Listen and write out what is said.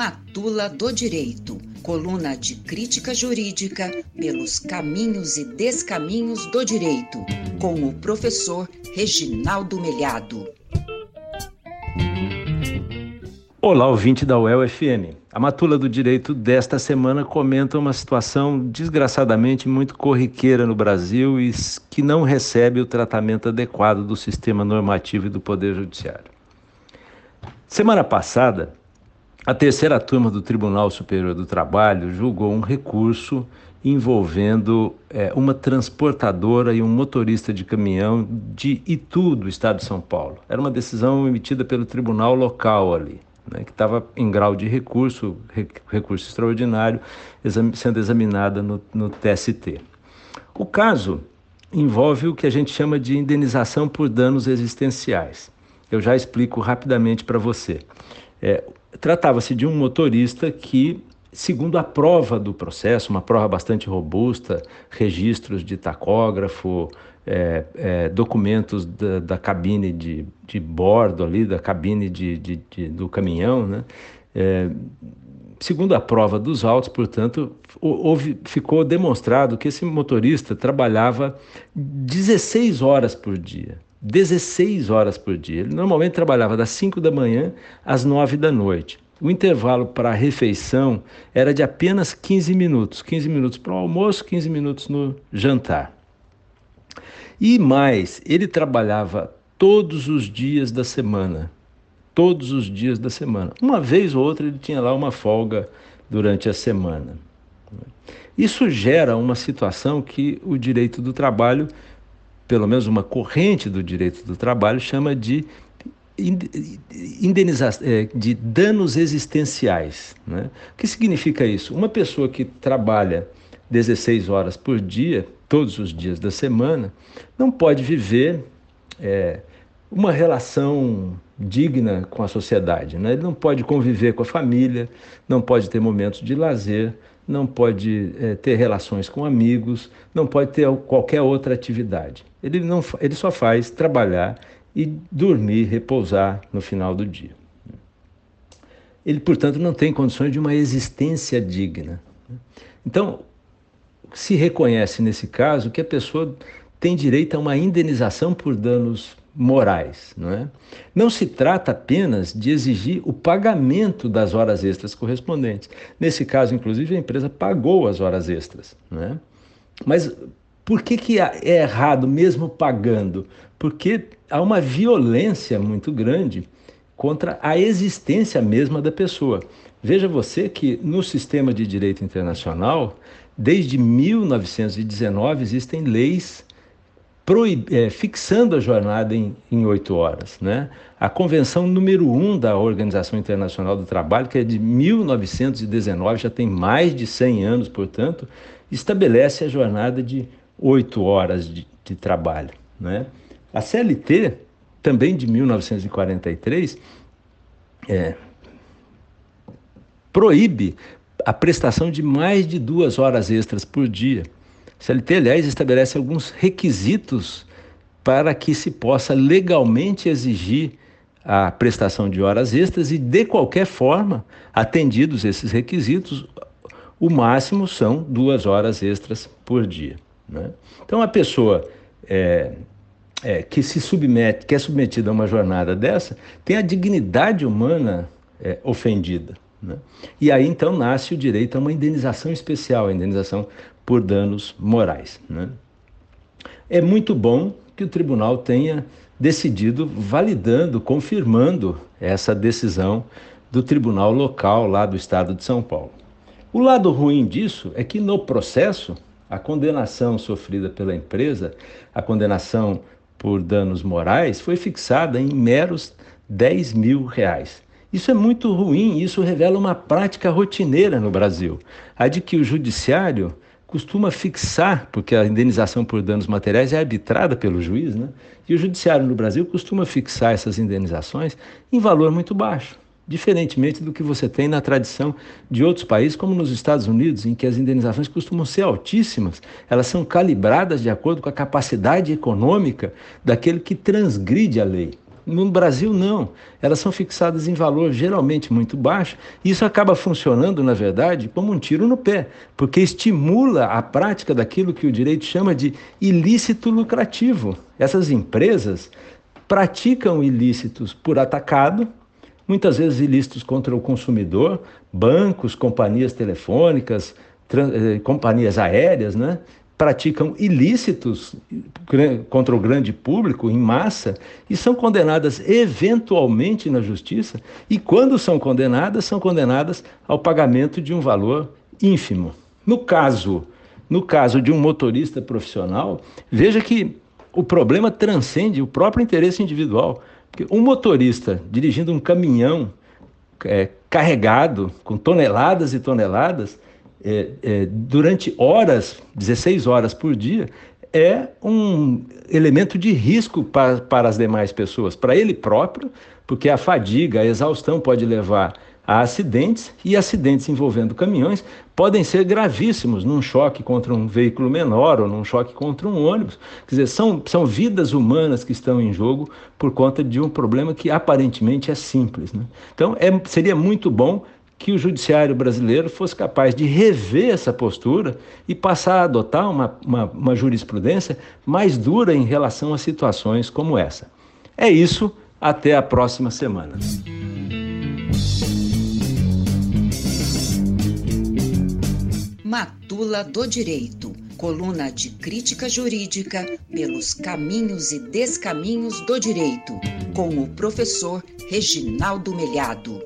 Matula do Direito, coluna de crítica jurídica pelos caminhos e descaminhos do direito, com o professor Reginaldo Melhado. Olá, ouvinte da UEL FM. A Matula do Direito desta semana comenta uma situação desgraçadamente muito corriqueira no Brasil e que não recebe o tratamento adequado do sistema normativo e do Poder Judiciário. Semana passada, a terceira turma do Tribunal Superior do Trabalho julgou um recurso envolvendo é, uma transportadora e um motorista de caminhão de Itu, do estado de São Paulo. Era uma decisão emitida pelo tribunal local ali, né, que estava em grau de recurso, recurso extraordinário, exam sendo examinada no, no TST. O caso envolve o que a gente chama de indenização por danos existenciais. Eu já explico rapidamente para você. É, Tratava-se de um motorista que, segundo a prova do processo, uma prova bastante robusta, registros de tacógrafo, é, é, documentos da, da, cabine de, de bordo ali, da cabine de, de, de do caminhão, né? É, segundo a prova dos autos, portanto, houve, ficou demonstrado que esse motorista trabalhava 16 horas por dia. 16 horas por dia. Ele normalmente trabalhava das 5 da manhã às 9 da noite. O intervalo para a refeição era de apenas 15 minutos. 15 minutos para o almoço, 15 minutos no jantar. E mais, ele trabalhava todos os dias da semana. Todos os dias da semana. Uma vez ou outra ele tinha lá uma folga durante a semana. Isso gera uma situação que o direito do trabalho pelo menos uma corrente do direito do trabalho, chama de indenização, é, de danos existenciais. Né? O que significa isso? Uma pessoa que trabalha 16 horas por dia, todos os dias da semana, não pode viver é, uma relação digna com a sociedade. Né? Ele não pode conviver com a família, não pode ter momentos de lazer, não pode é, ter relações com amigos, não pode ter qualquer outra atividade. Ele, não, ele só faz trabalhar e dormir, repousar no final do dia. Ele, portanto, não tem condições de uma existência digna. Então, se reconhece nesse caso que a pessoa tem direito a uma indenização por danos morais. Não, é? não se trata apenas de exigir o pagamento das horas extras correspondentes. Nesse caso, inclusive, a empresa pagou as horas extras. Não é? Mas por que, que é errado mesmo pagando? Porque há uma violência muito grande contra a existência mesma da pessoa. Veja você que no sistema de direito internacional, desde 1919, existem leis proib, é, fixando a jornada em, oito horas. Né? A Convenção número 1 um da Organização Internacional do Trabalho, que é de 1919, já tem mais de 100 anos, portanto, estabelece a jornada de oito horas de, de trabalho. Né? A CLT, também de 1943, é, proíbe a prestação de mais de duas horas extras por dia. A CLT, aliás, estabelece alguns requisitos para que se possa legalmente exigir a prestação de horas extras e, de qualquer forma, atendidos esses requisitos, o máximo são duas horas extras por dia. Né? Então, a pessoa é, é, que se submete, que é submetida a uma jornada dessa, tem a dignidade humana é, ofendida. Né? E aí então nasce o direito a uma indenização especial, a indenização por danos morais. Né? É muito bom que o tribunal tenha decidido, validando, confirmando essa decisão do tribunal local lá do estado de São Paulo. O lado ruim disso é que no processo a condenação sofrida pela empresa, a condenação por danos morais, foi fixada em meros 10 mil reais. Isso é muito ruim, isso revela uma prática rotineira no Brasil, a de que o judiciário costuma fixar, porque a indenização por danos materiais é arbitrada pelo juiz, né? E o judiciário no Brasil costuma fixar essas indenizações em valor muito baixo diferentemente do que você tem na tradição de outros países, como nos Estados Unidos, em que as indenizações costumam ser altíssimas, elas são calibradas de acordo com a capacidade econômica daquele que transgride a lei. No Brasil, não. Elas são fixadas em valor geralmente muito baixo. E isso acaba funcionando, na verdade, como um tiro no pé, porque estimula a prática daquilo que o direito chama de ilícito lucrativo. Essas empresas praticam ilícitos por atacado, muitas vezes ilícitos contra o consumidor, bancos, companhias telefônicas, eh, companhias aéreas, né? Praticam ilícitos contra o grande público em massa e são condenadas eventualmente na justiça e quando são condenadas são condenadas ao pagamento de um valor ínfimo. No caso, no caso de um motorista profissional, veja que o problema transcende o próprio interesse individual. Porque um motorista dirigindo um caminhão é, carregado com toneladas e toneladas, é, é, durante horas, 16 horas por dia, é um elemento de risco para, para as demais pessoas, para ele próprio, porque a fadiga, a exaustão pode levar a acidentes e acidentes envolvendo caminhões podem ser gravíssimos num choque contra um veículo menor ou num choque contra um ônibus. Quer dizer, são, são vidas humanas que estão em jogo por conta de um problema que aparentemente é simples. Né? Então, é, seria muito bom que o judiciário brasileiro fosse capaz de rever essa postura e passar a adotar uma, uma, uma jurisprudência mais dura em relação a situações como essa. É isso, até a próxima semana. Matula do Direito, coluna de crítica jurídica pelos caminhos e descaminhos do direito, com o professor Reginaldo Melhado.